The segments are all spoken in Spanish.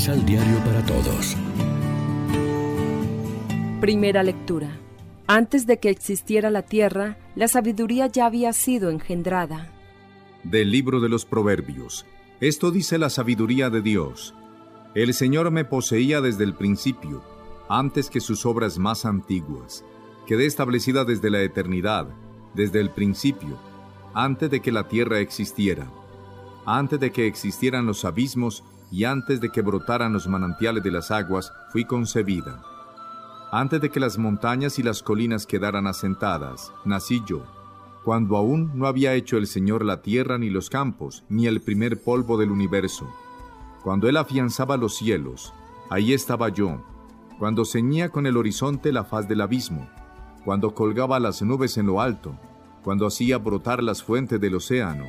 Misal Diario para Todos. Primera lectura. Antes de que existiera la tierra, la sabiduría ya había sido engendrada. Del libro de los Proverbios. Esto dice la sabiduría de Dios. El Señor me poseía desde el principio, antes que sus obras más antiguas. Quedé establecida desde la eternidad, desde el principio, antes de que la tierra existiera, antes de que existieran los abismos y antes de que brotaran los manantiales de las aguas, fui concebida. Antes de que las montañas y las colinas quedaran asentadas, nací yo, cuando aún no había hecho el Señor la tierra ni los campos, ni el primer polvo del universo. Cuando Él afianzaba los cielos, ahí estaba yo, cuando ceñía con el horizonte la faz del abismo, cuando colgaba las nubes en lo alto, cuando hacía brotar las fuentes del océano,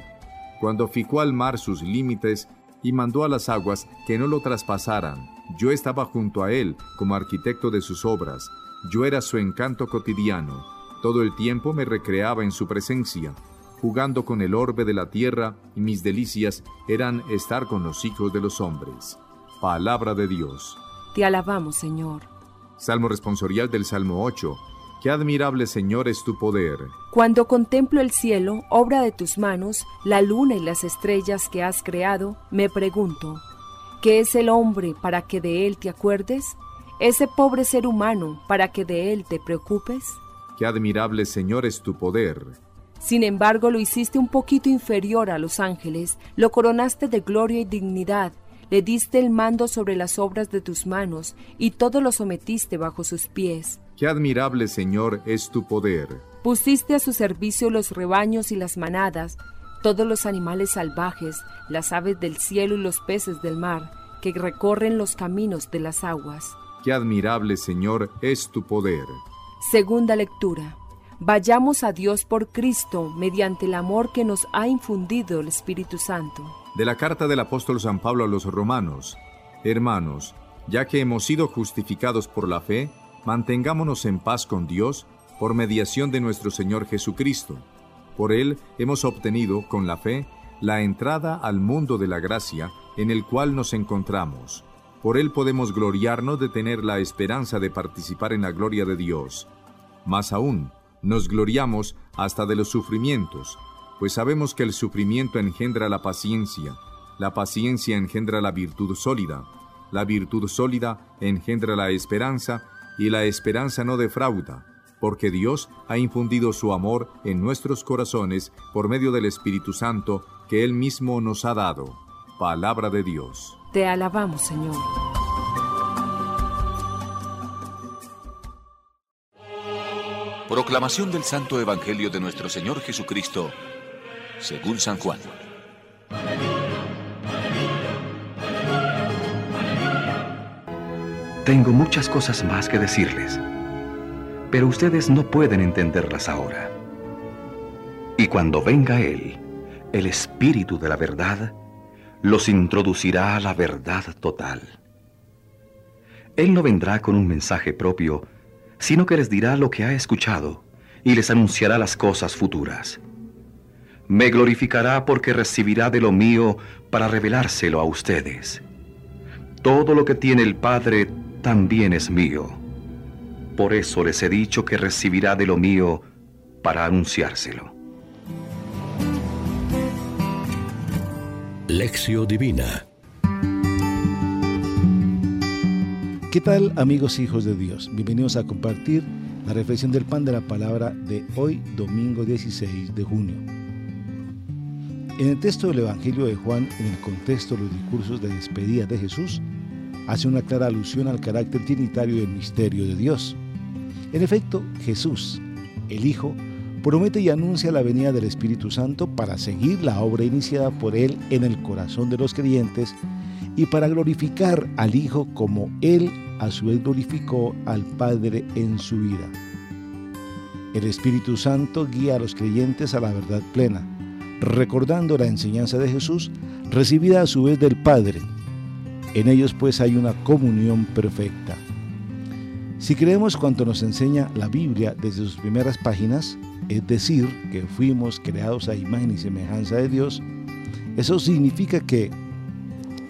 cuando fijó al mar sus límites y mandó a las aguas que no lo traspasaran. Yo estaba junto a él como arquitecto de sus obras, yo era su encanto cotidiano, todo el tiempo me recreaba en su presencia, jugando con el orbe de la tierra, y mis delicias eran estar con los hijos de los hombres. Palabra de Dios. Te alabamos, Señor. Salmo responsorial del Salmo 8. Qué admirable, Señor, es tu poder. Cuando contemplo el cielo, obra de tus manos, la luna y las estrellas que has creado, me pregunto, ¿qué es el hombre para que de él te acuerdes? ¿Ese pobre ser humano para que de él te preocupes? Qué admirable, Señor, es tu poder. Sin embargo, lo hiciste un poquito inferior a los ángeles, lo coronaste de gloria y dignidad, le diste el mando sobre las obras de tus manos, y todo lo sometiste bajo sus pies. Qué admirable, Señor, es tu poder. Pusiste a su servicio los rebaños y las manadas, todos los animales salvajes, las aves del cielo y los peces del mar, que recorren los caminos de las aguas. Qué admirable, Señor, es tu poder. Segunda lectura. Vayamos a Dios por Cristo mediante el amor que nos ha infundido el Espíritu Santo. De la carta del apóstol San Pablo a los romanos. Hermanos, ya que hemos sido justificados por la fe, mantengámonos en paz con Dios por mediación de nuestro Señor Jesucristo. Por Él hemos obtenido, con la fe, la entrada al mundo de la gracia en el cual nos encontramos. Por Él podemos gloriarnos de tener la esperanza de participar en la gloria de Dios. Más aún, nos gloriamos hasta de los sufrimientos, pues sabemos que el sufrimiento engendra la paciencia, la paciencia engendra la virtud sólida, la virtud sólida engendra la esperanza, y la esperanza no defrauda, porque Dios ha infundido su amor en nuestros corazones por medio del Espíritu Santo que Él mismo nos ha dado. Palabra de Dios. Te alabamos, Señor. Proclamación del Santo Evangelio de nuestro Señor Jesucristo, según San Juan. Tengo muchas cosas más que decirles, pero ustedes no pueden entenderlas ahora. Y cuando venga Él, el Espíritu de la verdad, los introducirá a la verdad total. Él no vendrá con un mensaje propio, sino que les dirá lo que ha escuchado y les anunciará las cosas futuras. Me glorificará porque recibirá de lo mío para revelárselo a ustedes. Todo lo que tiene el Padre también es mío. Por eso les he dicho que recibirá de lo mío para anunciárselo. Lección Divina ¿Qué tal amigos hijos de Dios? Bienvenidos a compartir la reflexión del pan de la palabra de hoy, domingo 16 de junio. En el texto del Evangelio de Juan, en el contexto de los discursos de despedida de Jesús, hace una clara alusión al carácter trinitario del misterio de Dios. En efecto, Jesús, el Hijo, promete y anuncia la venida del Espíritu Santo para seguir la obra iniciada por Él en el corazón de los creyentes y para glorificar al Hijo como Él a su vez glorificó al Padre en su vida. El Espíritu Santo guía a los creyentes a la verdad plena, recordando la enseñanza de Jesús recibida a su vez del Padre en ellos pues hay una comunión perfecta. Si creemos cuanto nos enseña la Biblia desde sus primeras páginas, es decir, que fuimos creados a imagen y semejanza de Dios, eso significa que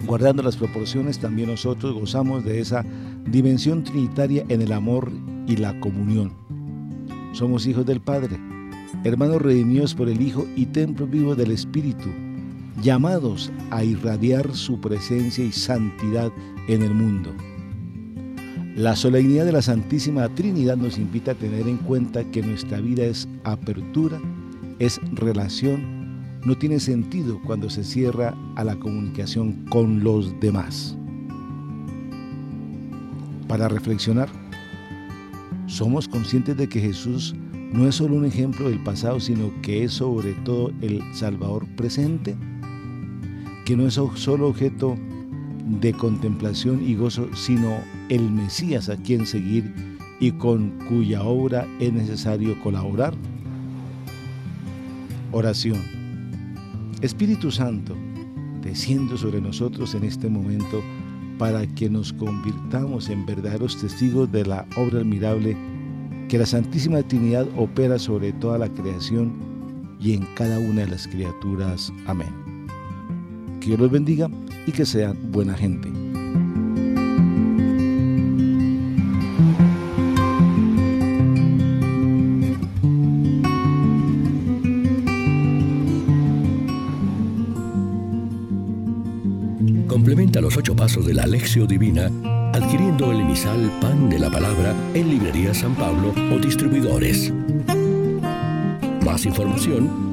Guardando las proporciones, también nosotros gozamos de esa dimensión trinitaria en el amor y la comunión. Somos hijos del Padre, hermanos redimidos por el Hijo y templo vivo del Espíritu, llamados a irradiar su presencia y santidad en el mundo. La solemnidad de la Santísima Trinidad nos invita a tener en cuenta que nuestra vida es apertura, es relación, no tiene sentido cuando se cierra a la comunicación con los demás. Para reflexionar, somos conscientes de que Jesús no es solo un ejemplo del pasado, sino que es sobre todo el Salvador presente, no es solo objeto de contemplación y gozo, sino el Mesías a quien seguir y con cuya obra es necesario colaborar. Oración. Espíritu Santo, desciendo sobre nosotros en este momento para que nos convirtamos en verdaderos testigos de la obra admirable que la Santísima Trinidad opera sobre toda la creación y en cada una de las criaturas. Amén. Que Dios los bendiga y que sean buena gente. Complementa los ocho pasos de la Alexio Divina adquiriendo el emisal Pan de la Palabra en Librería San Pablo o distribuidores. Más información